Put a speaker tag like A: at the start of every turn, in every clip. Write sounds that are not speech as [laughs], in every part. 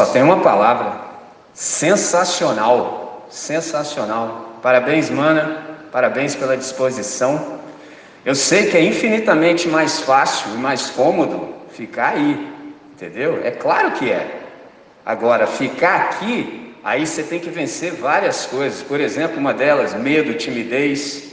A: Só tem uma palavra: sensacional. Sensacional. Parabéns, mana. Parabéns pela disposição. Eu sei que é infinitamente mais fácil e mais cômodo ficar aí, entendeu? É claro que é. Agora, ficar aqui, aí você tem que vencer várias coisas. Por exemplo, uma delas, medo, timidez.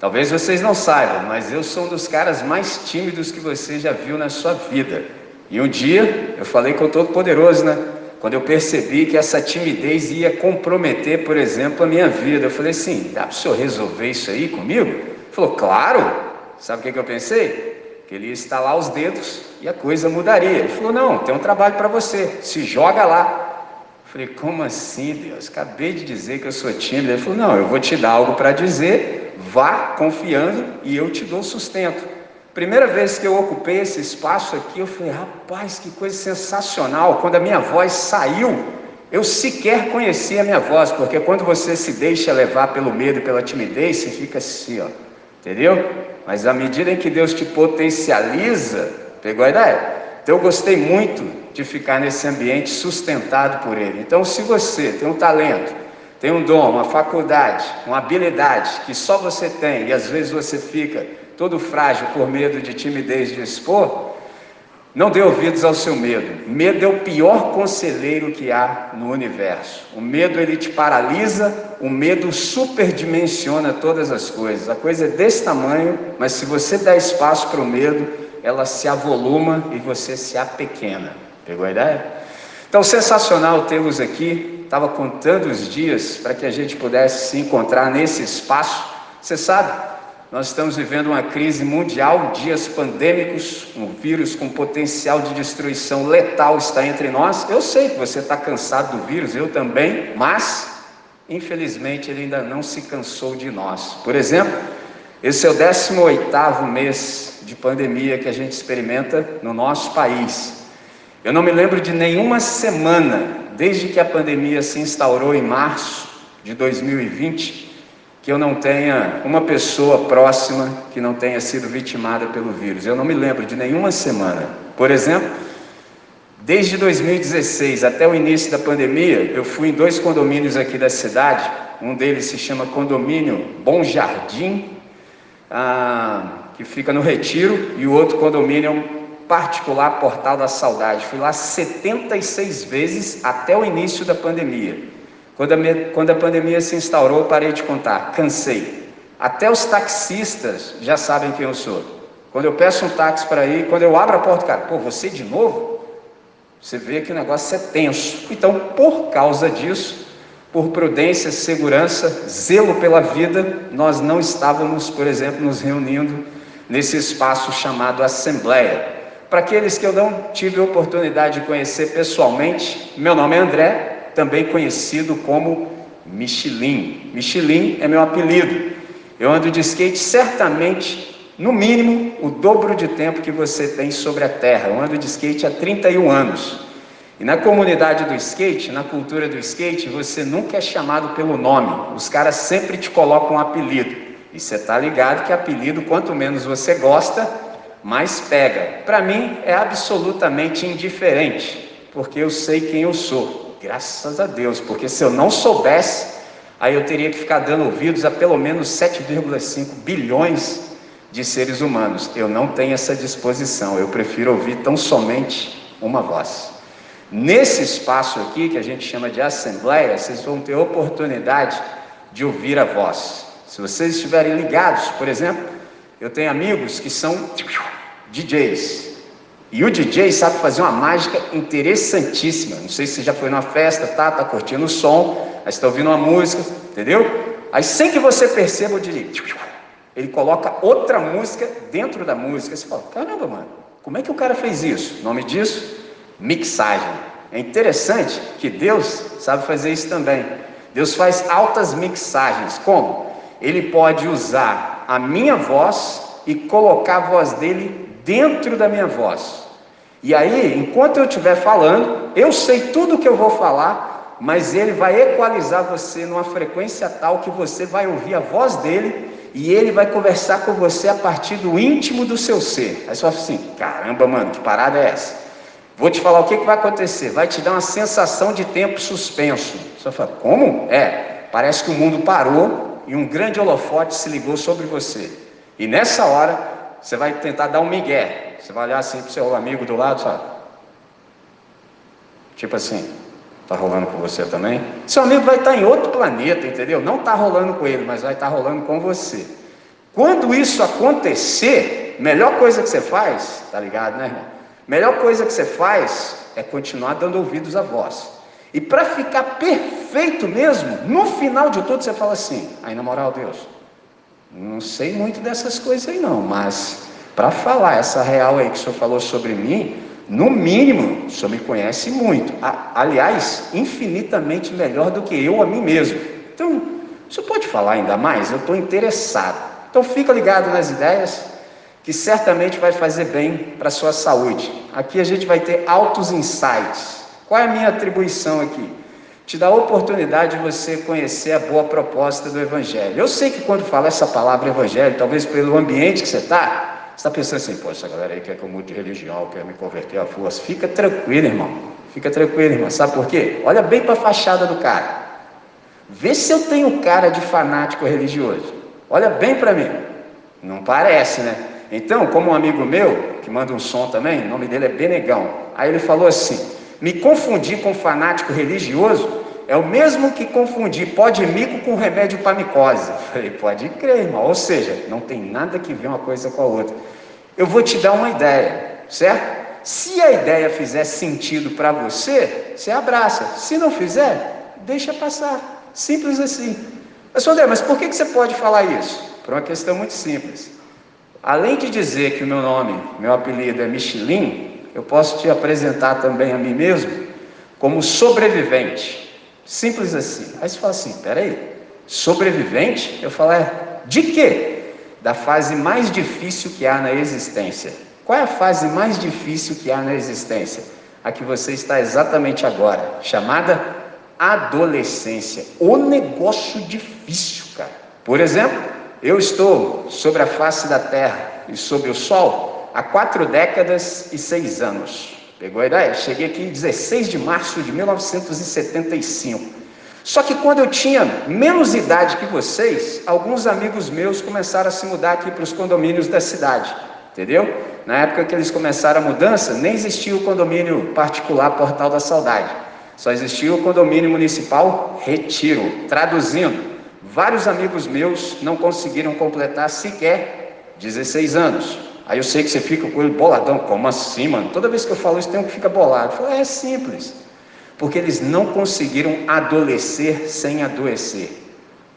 A: Talvez vocês não saibam, mas eu sou um dos caras mais tímidos que você já viu na sua vida. E um dia eu falei com o Todo-Poderoso, né? Quando eu percebi que essa timidez ia comprometer, por exemplo, a minha vida, eu falei assim: dá para o senhor resolver isso aí comigo? Ele falou: claro. Sabe o que, que eu pensei? Que ele ia estalar os dedos e a coisa mudaria. Ele falou: não, tem um trabalho para você, se joga lá. Eu falei: como assim, Deus? Acabei de dizer que eu sou tímido. Ele falou: não, eu vou te dar algo para dizer, vá confiando e eu te dou sustento. Primeira vez que eu ocupei esse espaço aqui, eu falei, rapaz, que coisa sensacional. Quando a minha voz saiu, eu sequer conhecia a minha voz, porque quando você se deixa levar pelo medo pela timidez, você fica assim, ó, entendeu? Mas à medida em que Deus te potencializa, pegou a ideia? Então eu gostei muito de ficar nesse ambiente sustentado por Ele. Então, se você tem um talento, tem um dom, uma faculdade, uma habilidade que só você tem e às vezes você fica todo frágil por medo de timidez de expor, não dê ouvidos ao seu medo. Medo é o pior conselheiro que há no universo. O medo ele te paralisa, o medo superdimensiona todas as coisas. A coisa é desse tamanho, mas se você dá espaço para o medo, ela se avoluma e você se apequena. Pegou a ideia? Então, sensacional tê-los aqui. Estava contando os dias para que a gente pudesse se encontrar nesse espaço. Você sabe, nós estamos vivendo uma crise mundial, dias pandêmicos, um vírus com potencial de destruição letal está entre nós. Eu sei que você está cansado do vírus, eu também, mas infelizmente ele ainda não se cansou de nós. Por exemplo, esse é o 18 mês de pandemia que a gente experimenta no nosso país. Eu não me lembro de nenhuma semana, desde que a pandemia se instaurou em março de 2020, que eu não tenha uma pessoa próxima que não tenha sido vitimada pelo vírus. Eu não me lembro de nenhuma semana. Por exemplo, desde 2016 até o início da pandemia, eu fui em dois condomínios aqui da cidade. Um deles se chama Condomínio Bom Jardim, ah, que fica no Retiro, e o outro condomínio é um particular Portal da Saudade. Fui lá 76 vezes até o início da pandemia. Quando a, quando a pandemia se instaurou, parei de contar, cansei. Até os taxistas já sabem quem eu sou. Quando eu peço um táxi para ir, quando eu abro a porta, cara, pô, você de novo? Você vê que o negócio é tenso. Então, por causa disso, por prudência, segurança, zelo pela vida, nós não estávamos, por exemplo, nos reunindo nesse espaço chamado Assembleia. Para aqueles que eu não tive oportunidade de conhecer pessoalmente, meu nome é André, também conhecido como Michelin. Michelin é meu apelido. Eu ando de skate certamente, no mínimo, o dobro de tempo que você tem sobre a terra. Eu ando de skate há 31 anos. E na comunidade do skate, na cultura do skate, você nunca é chamado pelo nome. Os caras sempre te colocam um apelido. E você está ligado que apelido, quanto menos você gosta, mais pega. Para mim é absolutamente indiferente, porque eu sei quem eu sou. Graças a Deus, porque se eu não soubesse, aí eu teria que ficar dando ouvidos a pelo menos 7,5 bilhões de seres humanos. Eu não tenho essa disposição, eu prefiro ouvir tão somente uma voz. Nesse espaço aqui, que a gente chama de assembleia, vocês vão ter oportunidade de ouvir a voz. Se vocês estiverem ligados, por exemplo, eu tenho amigos que são DJs. E o DJ sabe fazer uma mágica interessantíssima. Não sei se você já foi numa festa, tá, tá curtindo o som, aí está ouvindo uma música, entendeu? Aí sem que você perceba o DJ, ele coloca outra música dentro da música. Você fala, caramba, mano, como é que o cara fez isso? O nome disso? Mixagem. É interessante que Deus sabe fazer isso também. Deus faz altas mixagens. Como? Ele pode usar a minha voz e colocar a voz dele dentro da minha voz. E aí, enquanto eu estiver falando, eu sei tudo o que eu vou falar, mas ele vai equalizar você numa frequência tal que você vai ouvir a voz dele e ele vai conversar com você a partir do íntimo do seu ser. Aí você fala assim: caramba, mano, que parada é essa? Vou te falar o que, que vai acontecer. Vai te dar uma sensação de tempo suspenso. Você fala, como? É, parece que o mundo parou e um grande holofote se ligou sobre você. E nessa hora, você vai tentar dar um migué. Você vai olhar assim para o seu amigo do lado, sabe? Tipo assim, tá rolando com você também? Seu amigo vai estar em outro planeta, entendeu? Não está rolando com ele, mas vai estar rolando com você. Quando isso acontecer, melhor coisa que você faz, tá ligado, né, irmão? Melhor coisa que você faz é continuar dando ouvidos à voz. E para ficar perfeito mesmo, no final de tudo você fala assim: aí na moral, Deus, não sei muito dessas coisas aí não, mas para falar essa real aí que o senhor falou sobre mim, no mínimo, o senhor me conhece muito. Aliás, infinitamente melhor do que eu a mim mesmo. Então, o senhor pode falar ainda mais? Eu estou interessado. Então, fica ligado nas ideias, que certamente vai fazer bem para a sua saúde. Aqui a gente vai ter altos insights. Qual é a minha atribuição aqui? Te dá a oportunidade de você conhecer a boa proposta do Evangelho. Eu sei que quando fala essa palavra Evangelho, talvez pelo ambiente que você está, você está pensando assim, pô, essa galera aí quer que eu mude de religião, quer me converter à força. Fica tranquilo, irmão. Fica tranquilo, irmão. Sabe por quê? Olha bem para a fachada do cara. Vê se eu tenho cara de fanático religioso. Olha bem para mim. Não parece, né? Então, como um amigo meu, que manda um som também, o nome dele é Benegão. Aí ele falou assim: me confundir com fanático religioso é o mesmo que confundir pó de mico com remédio para micose. Falei, pode crer, irmão. Ou seja, não tem nada que ver uma coisa com a outra. Eu vou te dar uma ideia, certo? Se a ideia fizer sentido para você, você abraça. Se não fizer, deixa passar. Simples assim. Mas, André, mas por que você pode falar isso? Por uma questão muito simples. Além de dizer que o meu nome, meu apelido é Michelin, eu posso te apresentar também a mim mesmo como sobrevivente. Simples assim. Aí você fala assim: peraí, sobrevivente? Eu falo: é, de quê? Da fase mais difícil que há na existência. Qual é a fase mais difícil que há na existência? A que você está exatamente agora, chamada adolescência. O negócio difícil, cara. Por exemplo, eu estou sobre a face da terra e sobre o sol há quatro décadas e seis anos. Pegou a ideia? Cheguei aqui em 16 de março de 1975. Só que quando eu tinha menos idade que vocês, alguns amigos meus começaram a se mudar aqui para os condomínios da cidade. Entendeu? Na época que eles começaram a mudança, nem existia o condomínio particular Portal da Saudade. Só existia o condomínio municipal Retiro. Traduzindo, vários amigos meus não conseguiram completar sequer 16 anos. Aí eu sei que você fica com ele boladão, como assim, mano? Toda vez que eu falo isso, tem um que fica bolado. Eu falo, é simples. Porque eles não conseguiram adolescer sem adoecer.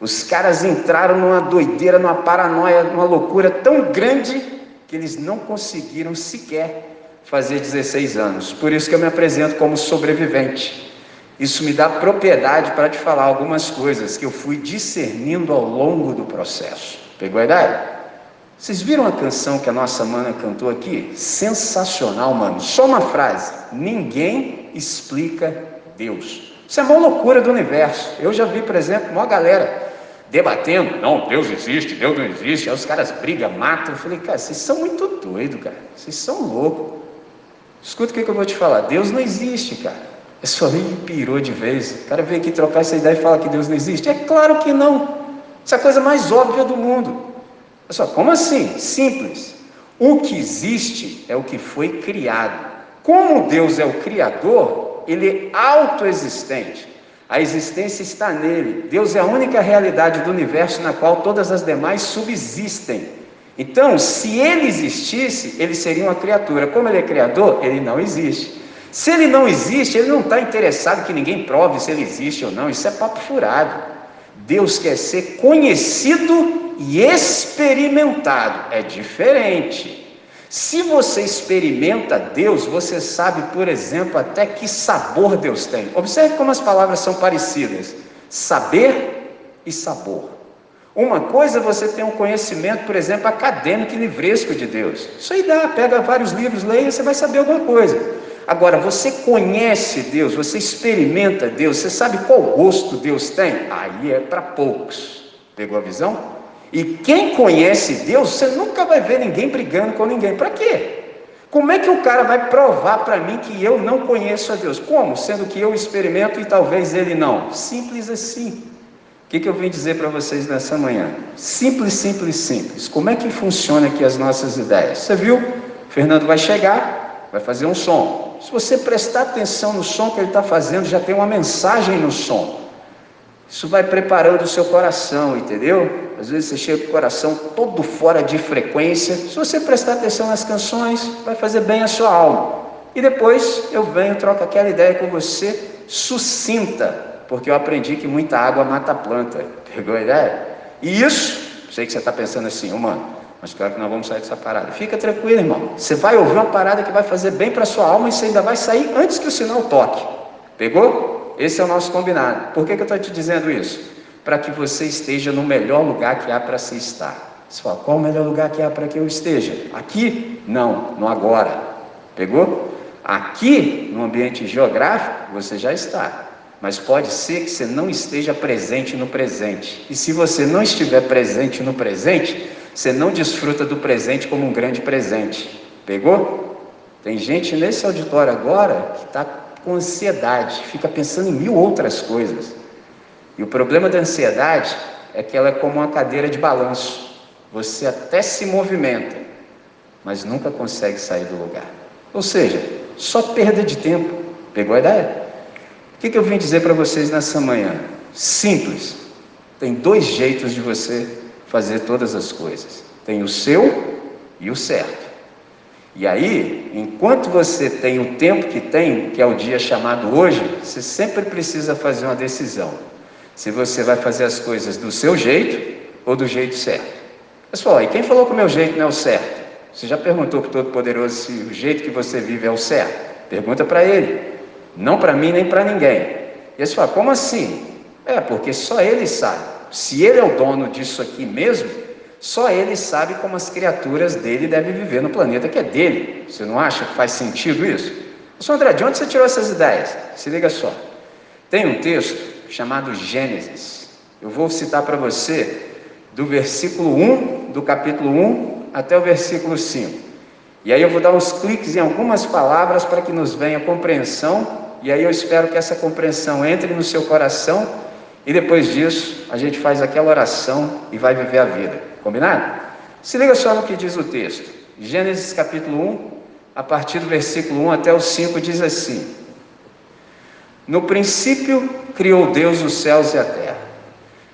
A: Os caras entraram numa doideira, numa paranoia, numa loucura tão grande que eles não conseguiram sequer fazer 16 anos. Por isso que eu me apresento como sobrevivente. Isso me dá propriedade para te falar algumas coisas que eu fui discernindo ao longo do processo. Pegou a ideia? Vocês viram a canção que a nossa mana cantou aqui? Sensacional, mano. Só uma frase: Ninguém explica Deus. Isso é uma loucura do universo. Eu já vi, por exemplo, uma galera debatendo: não, Deus existe, Deus não existe. Aí os caras brigam, matam. Eu falei, cara, vocês são muito doidos, cara. Vocês são loucos. Escuta o que, que eu vou te falar: Deus não existe, cara. É só me pirou de vez. O cara veio aqui trocar essa ideia e fala que Deus não existe. É claro que não. Isso é a coisa mais óbvia do mundo. Só, como assim? Simples. O que existe é o que foi criado. Como Deus é o Criador, Ele é autoexistente. A existência está nele. Deus é a única realidade do universo na qual todas as demais subsistem. Então, se ele existisse, ele seria uma criatura. Como ele é criador, ele não existe. Se ele não existe, ele não está interessado que ninguém prove se ele existe ou não. Isso é papo furado. Deus quer ser conhecido e experimentado. É diferente. Se você experimenta Deus, você sabe, por exemplo, até que sabor Deus tem. Observe como as palavras são parecidas: saber e sabor. Uma coisa é você tem um conhecimento, por exemplo, acadêmico e livresco de Deus. Isso aí dá, pega vários livros, leia, você vai saber alguma coisa. Agora, você conhece Deus, você experimenta Deus, você sabe qual gosto Deus tem? Aí é para poucos. Pegou a visão? E quem conhece Deus, você nunca vai ver ninguém brigando com ninguém. Para quê? Como é que o cara vai provar para mim que eu não conheço a Deus? Como? Sendo que eu experimento e talvez ele não. Simples assim. O que, que eu vim dizer para vocês nessa manhã? Simples, simples, simples. Como é que funciona aqui as nossas ideias? Você viu? Fernando vai chegar, vai fazer um som. Se você prestar atenção no som que ele está fazendo, já tem uma mensagem no som. Isso vai preparando o seu coração, entendeu? Às vezes você chega com o coração todo fora de frequência. Se você prestar atenção nas canções, vai fazer bem a sua alma. E depois eu venho, troco aquela ideia com você, sucinta, porque eu aprendi que muita água mata a planta. [laughs] Pegou a ideia? E isso, sei que você está pensando assim, oh, mano, mas claro que nós vamos sair dessa parada. Fica tranquilo, irmão. Você vai ouvir uma parada que vai fazer bem para sua alma e você ainda vai sair antes que o sinal toque. Pegou? Esse é o nosso combinado. Por que, que eu estou te dizendo isso? Para que você esteja no melhor lugar que há para se estar. Você fala, qual o melhor lugar que há para que eu esteja? Aqui? Não, no agora. Pegou? Aqui, no ambiente geográfico, você já está. Mas pode ser que você não esteja presente no presente. E se você não estiver presente no presente, você não desfruta do presente como um grande presente. Pegou? Tem gente nesse auditório agora que está com ansiedade, fica pensando em mil outras coisas. E o problema da ansiedade é que ela é como uma cadeira de balanço. Você até se movimenta, mas nunca consegue sair do lugar. Ou seja, só perda de tempo. Pegou a ideia? O que, que eu vim dizer para vocês nessa manhã? Simples. Tem dois jeitos de você fazer todas as coisas. Tem o seu e o certo. E aí, enquanto você tem o tempo que tem, que é o dia chamado hoje, você sempre precisa fazer uma decisão. Se você vai fazer as coisas do seu jeito ou do jeito certo. Pessoal, e quem falou que o meu jeito não é o certo? Você já perguntou para o Todo-Poderoso se o jeito que você vive é o certo? Pergunta para ele. Não para mim nem para ninguém. E você fala, como assim? É, porque só ele sabe se ele é o dono disso aqui mesmo, só ele sabe como as criaturas dele devem viver no planeta que é dele. Você não acha que faz sentido isso? Sr. André, de onde você tirou essas ideias? Se liga só. Tem um texto chamado Gênesis. Eu vou citar para você do versículo 1 do capítulo 1 até o versículo 5. E aí eu vou dar uns cliques em algumas palavras para que nos venha compreensão, e aí eu espero que essa compreensão entre no seu coração e depois disso, a gente faz aquela oração e vai viver a vida. Combinado? Se liga só no que diz o texto. Gênesis capítulo 1, a partir do versículo 1 até o 5, diz assim: No princípio criou Deus os céus e a terra.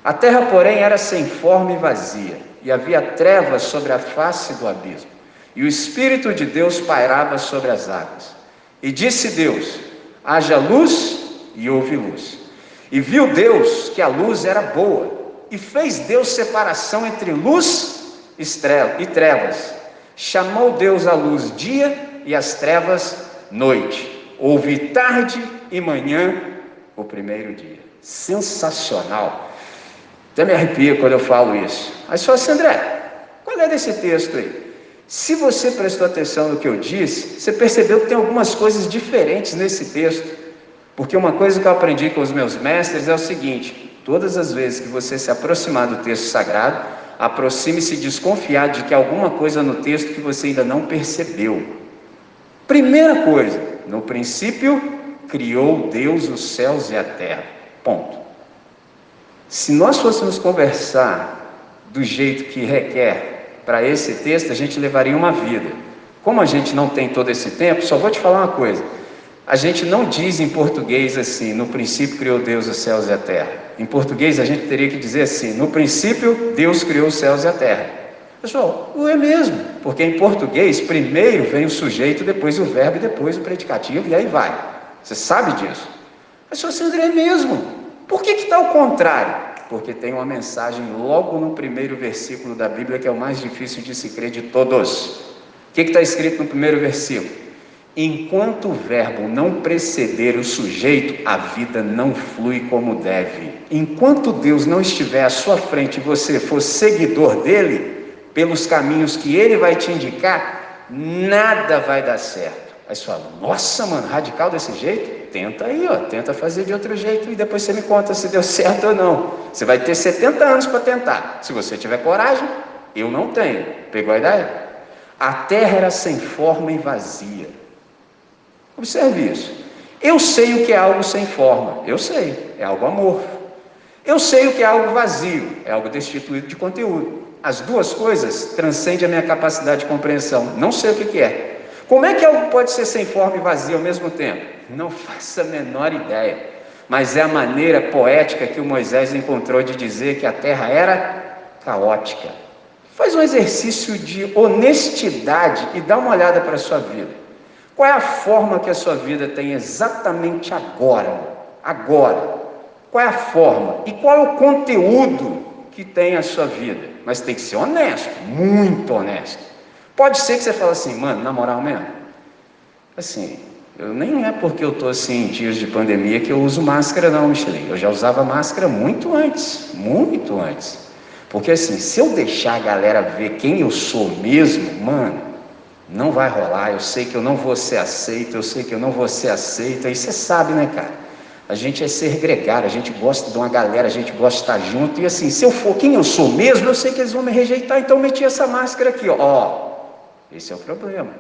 A: A terra, porém, era sem forma e vazia, e havia trevas sobre a face do abismo. E o Espírito de Deus pairava sobre as águas. E disse Deus: haja luz, e houve luz. E viu Deus que a luz era boa, e fez Deus separação entre luz e trevas. Chamou Deus a luz dia, e as trevas noite. Houve tarde e manhã o primeiro dia. Sensacional. Até me arrepio quando eu falo isso. Mas só assim, André, qual é desse texto aí? Se você prestou atenção no que eu disse, você percebeu que tem algumas coisas diferentes nesse texto. Porque uma coisa que eu aprendi com os meus mestres é o seguinte: todas as vezes que você se aproximar do texto sagrado, aproxime-se desconfiado de que alguma coisa no texto que você ainda não percebeu. Primeira coisa, no princípio criou Deus os céus e a terra. Ponto. Se nós fôssemos conversar do jeito que requer para esse texto, a gente levaria uma vida. Como a gente não tem todo esse tempo, só vou te falar uma coisa. A gente não diz em português assim, no princípio criou Deus os céus e a terra. Em português a gente teria que dizer assim, no princípio Deus criou os céus e a terra. Pessoal, não é mesmo, porque em português primeiro vem o sujeito, depois o verbo depois o predicativo e aí vai. Você sabe disso? Mas se André é mesmo, por que está ao contrário? Porque tem uma mensagem logo no primeiro versículo da Bíblia que é o mais difícil de se crer de todos. O que está escrito no primeiro versículo? Enquanto o verbo não preceder o sujeito, a vida não flui como deve. Enquanto Deus não estiver à sua frente e você for seguidor dele, pelos caminhos que ele vai te indicar, nada vai dar certo. Aí você fala, nossa, mano, radical desse jeito? Tenta aí, ó, tenta fazer de outro jeito e depois você me conta se deu certo ou não. Você vai ter 70 anos para tentar. Se você tiver coragem, eu não tenho. Pegou a ideia? A terra era sem forma e vazia Observe isso. Eu sei o que é algo sem forma, eu sei, é algo amorfo. Eu sei o que é algo vazio, é algo destituído de conteúdo. As duas coisas transcendem a minha capacidade de compreensão. Não sei o que, que é. Como é que algo pode ser sem forma e vazio ao mesmo tempo? Não [laughs] faço a menor ideia. Mas é a maneira poética que o Moisés encontrou de dizer que a terra era caótica. Faz um exercício de honestidade e dá uma olhada para a sua vida. Qual é a forma que a sua vida tem exatamente agora? Agora. Qual é a forma? E qual é o conteúdo que tem a sua vida? Mas tem que ser honesto, muito honesto. Pode ser que você fale assim, mano, na moral mesmo, assim, eu nem é porque eu estou assim em dias de pandemia que eu uso máscara, não, Michelin. Eu já usava máscara muito antes, muito antes. Porque assim, se eu deixar a galera ver quem eu sou mesmo, mano, não vai rolar, eu sei que eu não vou ser aceito, eu sei que eu não vou ser aceito. Aí você sabe, né, cara? A gente é ser gregário, a gente gosta de uma galera, a gente gosta de estar junto. E assim, se eu for quem eu sou mesmo, eu sei que eles vão me rejeitar, então meti essa máscara aqui, ó. ó. Esse é o problema.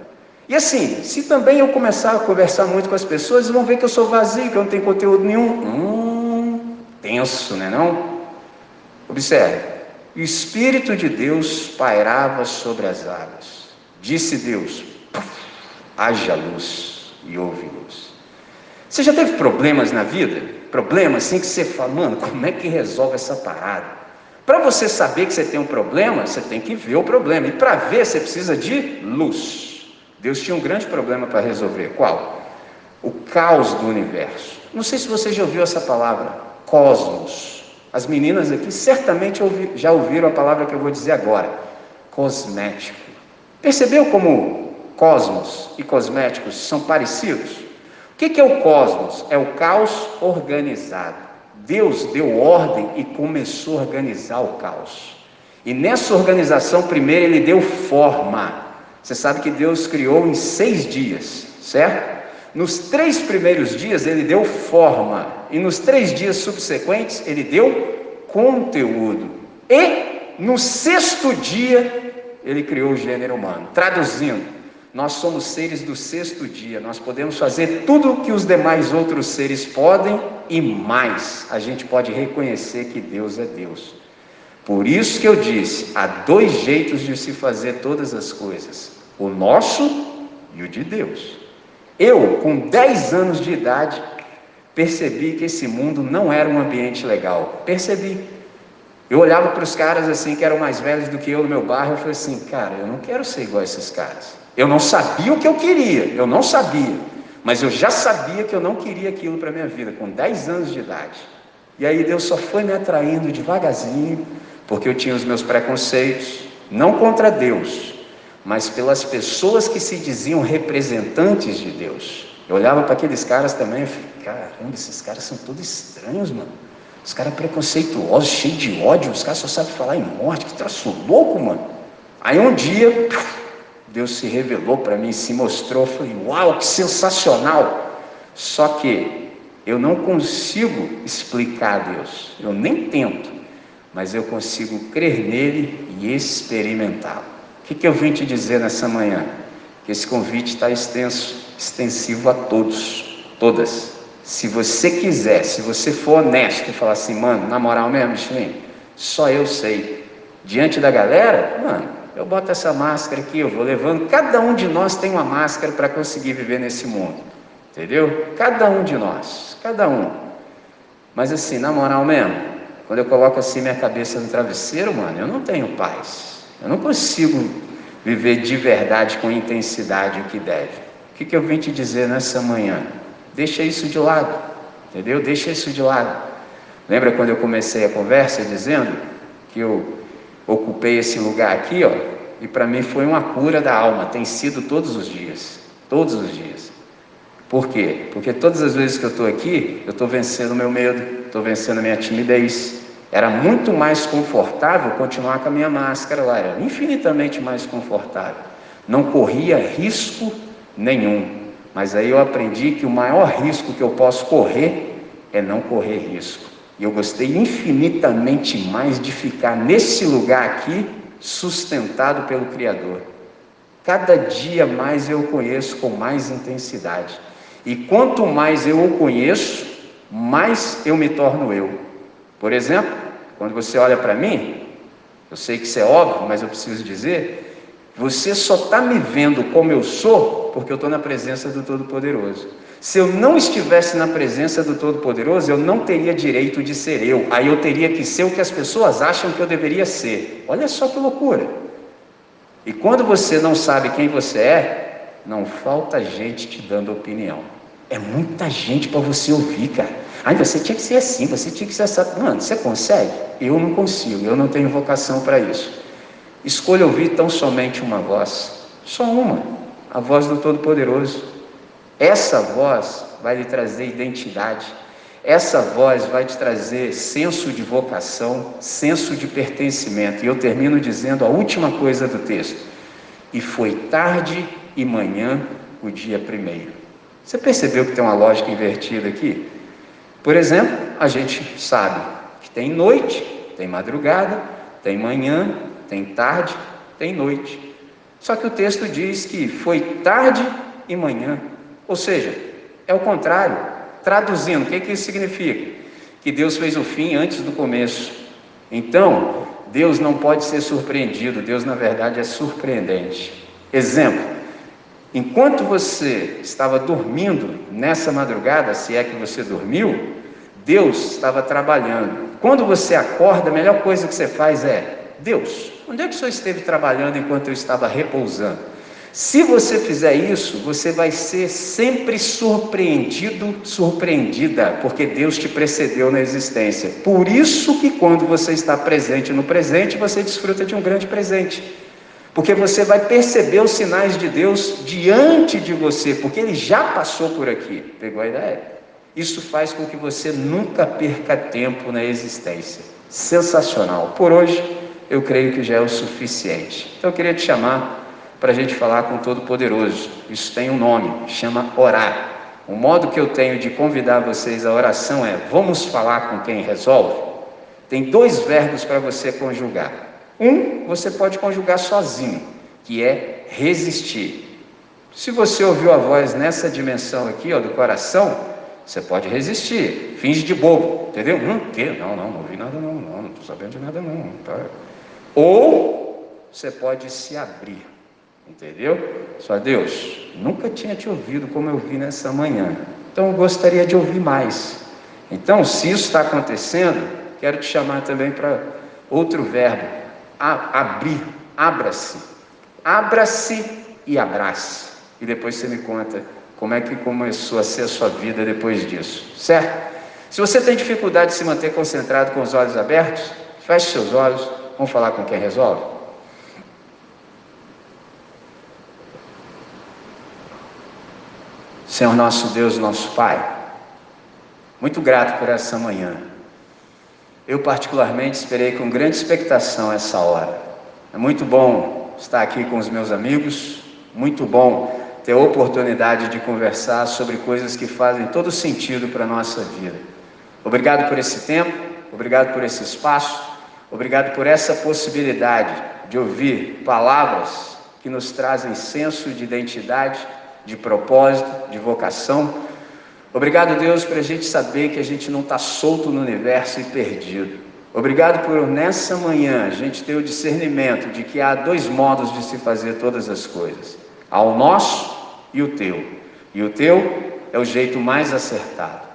A: E assim, se também eu começar a conversar muito com as pessoas, eles vão ver que eu sou vazio, que eu não tenho conteúdo nenhum. Hum, tenso, né não? Observe, o Espírito de Deus pairava sobre as águas. Disse Deus: haja luz e houve luz. Você já teve problemas na vida? Problemas assim que você fala, mano, como é que resolve essa parada? Para você saber que você tem um problema, você tem que ver o problema. E para ver, você precisa de luz. Deus tinha um grande problema para resolver. Qual? O caos do universo. Não sei se você já ouviu essa palavra, cosmos. As meninas aqui certamente já ouviram a palavra que eu vou dizer agora: cosmético. Percebeu como cosmos e cosméticos são parecidos? O que é o cosmos? É o caos organizado. Deus deu ordem e começou a organizar o caos. E nessa organização, primeiro, ele deu forma. Você sabe que Deus criou em seis dias, certo? Nos três primeiros dias, ele deu forma. E nos três dias subsequentes, ele deu conteúdo. E no sexto dia, ele criou o gênero humano. Traduzindo, nós somos seres do sexto dia, nós podemos fazer tudo o que os demais outros seres podem e mais. A gente pode reconhecer que Deus é Deus. Por isso que eu disse: há dois jeitos de se fazer todas as coisas: o nosso e o de Deus. Eu, com 10 anos de idade, percebi que esse mundo não era um ambiente legal. Percebi. Eu olhava para os caras assim que eram mais velhos do que eu no meu bairro, eu falei assim, cara, eu não quero ser igual a esses caras. Eu não sabia o que eu queria, eu não sabia, mas eu já sabia que eu não queria aquilo para minha vida, com 10 anos de idade. E aí Deus só foi me atraindo devagarzinho, porque eu tinha os meus preconceitos, não contra Deus, mas pelas pessoas que se diziam representantes de Deus. Eu olhava para aqueles caras também e falei, caramba, esses caras são todos estranhos, mano. Os caras preconceituosos, cheios de ódio, os caras só sabem falar em morte, que troço louco, mano. Aí um dia, Deus se revelou para mim, se mostrou, falei, uau, que sensacional! Só que eu não consigo explicar a Deus, eu nem tento, mas eu consigo crer nele e experimentá-lo. O que, que eu vim te dizer nessa manhã? Que esse convite está extenso, extensivo a todos, todas. Se você quiser, se você for honesto e falar assim, mano, na moral mesmo, Michelin, só eu sei. Diante da galera, mano, eu boto essa máscara aqui, eu vou levando. Cada um de nós tem uma máscara para conseguir viver nesse mundo. Entendeu? Cada um de nós, cada um. Mas assim, na moral mesmo, quando eu coloco assim minha cabeça no travesseiro, mano, eu não tenho paz. Eu não consigo viver de verdade com intensidade o que deve. O que, que eu vim te dizer nessa manhã? Deixa isso de lado, entendeu? Deixa isso de lado. Lembra quando eu comecei a conversa dizendo que eu ocupei esse lugar aqui, ó, e para mim foi uma cura da alma, tem sido todos os dias, todos os dias. Por quê? Porque todas as vezes que eu estou aqui, eu estou vencendo o meu medo, estou vencendo a minha timidez. Era muito mais confortável continuar com a minha máscara lá, era infinitamente mais confortável. Não corria risco nenhum. Mas aí eu aprendi que o maior risco que eu posso correr é não correr risco. E eu gostei infinitamente mais de ficar nesse lugar aqui, sustentado pelo Criador. Cada dia mais eu conheço com mais intensidade. E quanto mais eu o conheço, mais eu me torno eu. Por exemplo, quando você olha para mim, eu sei que isso é óbvio, mas eu preciso dizer, você só está me vendo como eu sou porque eu estou na presença do Todo-Poderoso. Se eu não estivesse na presença do Todo-Poderoso, eu não teria direito de ser eu. Aí eu teria que ser o que as pessoas acham que eu deveria ser. Olha só que loucura. E quando você não sabe quem você é, não falta gente te dando opinião. É muita gente para você ouvir, cara. Aí você tinha que ser assim, você tinha que ser assim. Mano, você consegue? Eu não consigo, eu não tenho vocação para isso. Escolha ouvir tão somente uma voz, só uma, a voz do Todo-Poderoso. Essa voz vai lhe trazer identidade, essa voz vai te trazer senso de vocação, senso de pertencimento. E eu termino dizendo a última coisa do texto: E foi tarde e manhã o dia primeiro. Você percebeu que tem uma lógica invertida aqui? Por exemplo, a gente sabe que tem noite, tem madrugada, tem manhã, tem tarde, tem noite. Só que o texto diz que foi tarde e manhã. Ou seja, é o contrário. Traduzindo, o que, que isso significa? Que Deus fez o fim antes do começo. Então, Deus não pode ser surpreendido, Deus na verdade é surpreendente. Exemplo: enquanto você estava dormindo nessa madrugada, se é que você dormiu, Deus estava trabalhando. Quando você acorda, a melhor coisa que você faz é: Deus, onde é que o Senhor esteve trabalhando enquanto eu estava repousando? Se você fizer isso, você vai ser sempre surpreendido, surpreendida, porque Deus te precedeu na existência. Por isso que quando você está presente no presente, você desfruta de um grande presente. Porque você vai perceber os sinais de Deus diante de você, porque ele já passou por aqui. Pegou a ideia? Isso faz com que você nunca perca tempo na existência. Sensacional. Por hoje, eu creio que já é o suficiente. Então eu queria te chamar para a gente falar com o Todo-Poderoso. Isso tem um nome, chama orar. O modo que eu tenho de convidar vocês à oração é: vamos falar com quem resolve? Tem dois verbos para você conjugar. Um, você pode conjugar sozinho, que é resistir. Se você ouviu a voz nessa dimensão aqui, ó, do coração, você pode resistir. Finge de bobo, entendeu? Hum, que? Não, não, não ouvi nada não, não, não estou sabendo de nada não. Tá? Ou você pode se abrir. Entendeu? Só Deus, nunca tinha te ouvido como eu vi nessa manhã. Então eu gostaria de ouvir mais. Então, se isso está acontecendo, quero te chamar também para outro verbo: a, abrir, abra-se. Abra-se e abrace. E depois você me conta como é que começou a ser a sua vida depois disso, certo? Se você tem dificuldade de se manter concentrado com os olhos abertos, feche seus olhos, Vamos falar com quem resolve? Senhor nosso Deus, nosso Pai, muito grato por essa manhã. Eu, particularmente, esperei com grande expectação essa hora. É muito bom estar aqui com os meus amigos, muito bom ter a oportunidade de conversar sobre coisas que fazem todo sentido para a nossa vida. Obrigado por esse tempo, obrigado por esse espaço obrigado por essa possibilidade de ouvir palavras que nos trazem senso de identidade, de propósito, de vocação. Obrigado, Deus, por a gente saber que a gente não está solto no universo e perdido. Obrigado por nessa manhã a gente ter o discernimento de que há dois modos de se fazer todas as coisas: há o nosso e o teu. E o teu é o jeito mais acertado.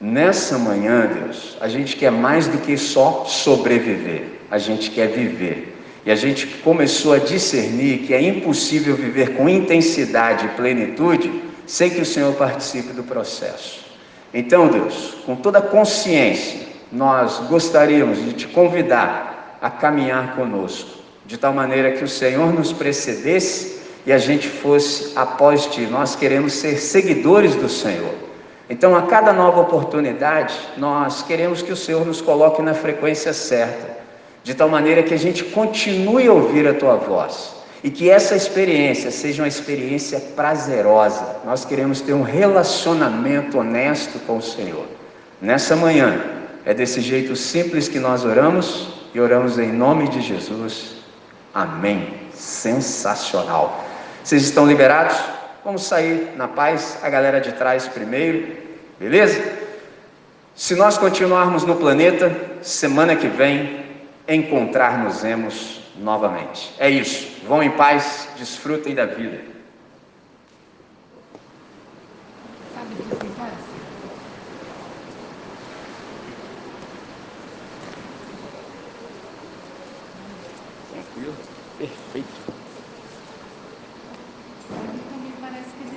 A: Nessa manhã, Deus, a gente quer mais do que só sobreviver, a gente quer viver. E a gente começou a discernir que é impossível viver com intensidade e plenitude sem que o Senhor participe do processo. Então, Deus, com toda consciência, nós gostaríamos de te convidar a caminhar conosco, de tal maneira que o Senhor nos precedesse e a gente fosse após ti. Nós queremos ser seguidores do Senhor. Então, a cada nova oportunidade, nós queremos que o Senhor nos coloque na frequência certa de tal maneira que a gente continue a ouvir a tua voz e que essa experiência seja uma experiência prazerosa. Nós queremos ter um relacionamento honesto com o Senhor. Nessa manhã, é desse jeito simples que nós oramos e oramos em nome de Jesus. Amém. Sensacional. Vocês estão liberados? Vamos sair na paz, a galera de trás primeiro, beleza? Se nós continuarmos no planeta, semana que vem encontrar-nos-emos novamente. É isso. Vão em paz, desfrutem da vida. Tranquilo? Perfeito.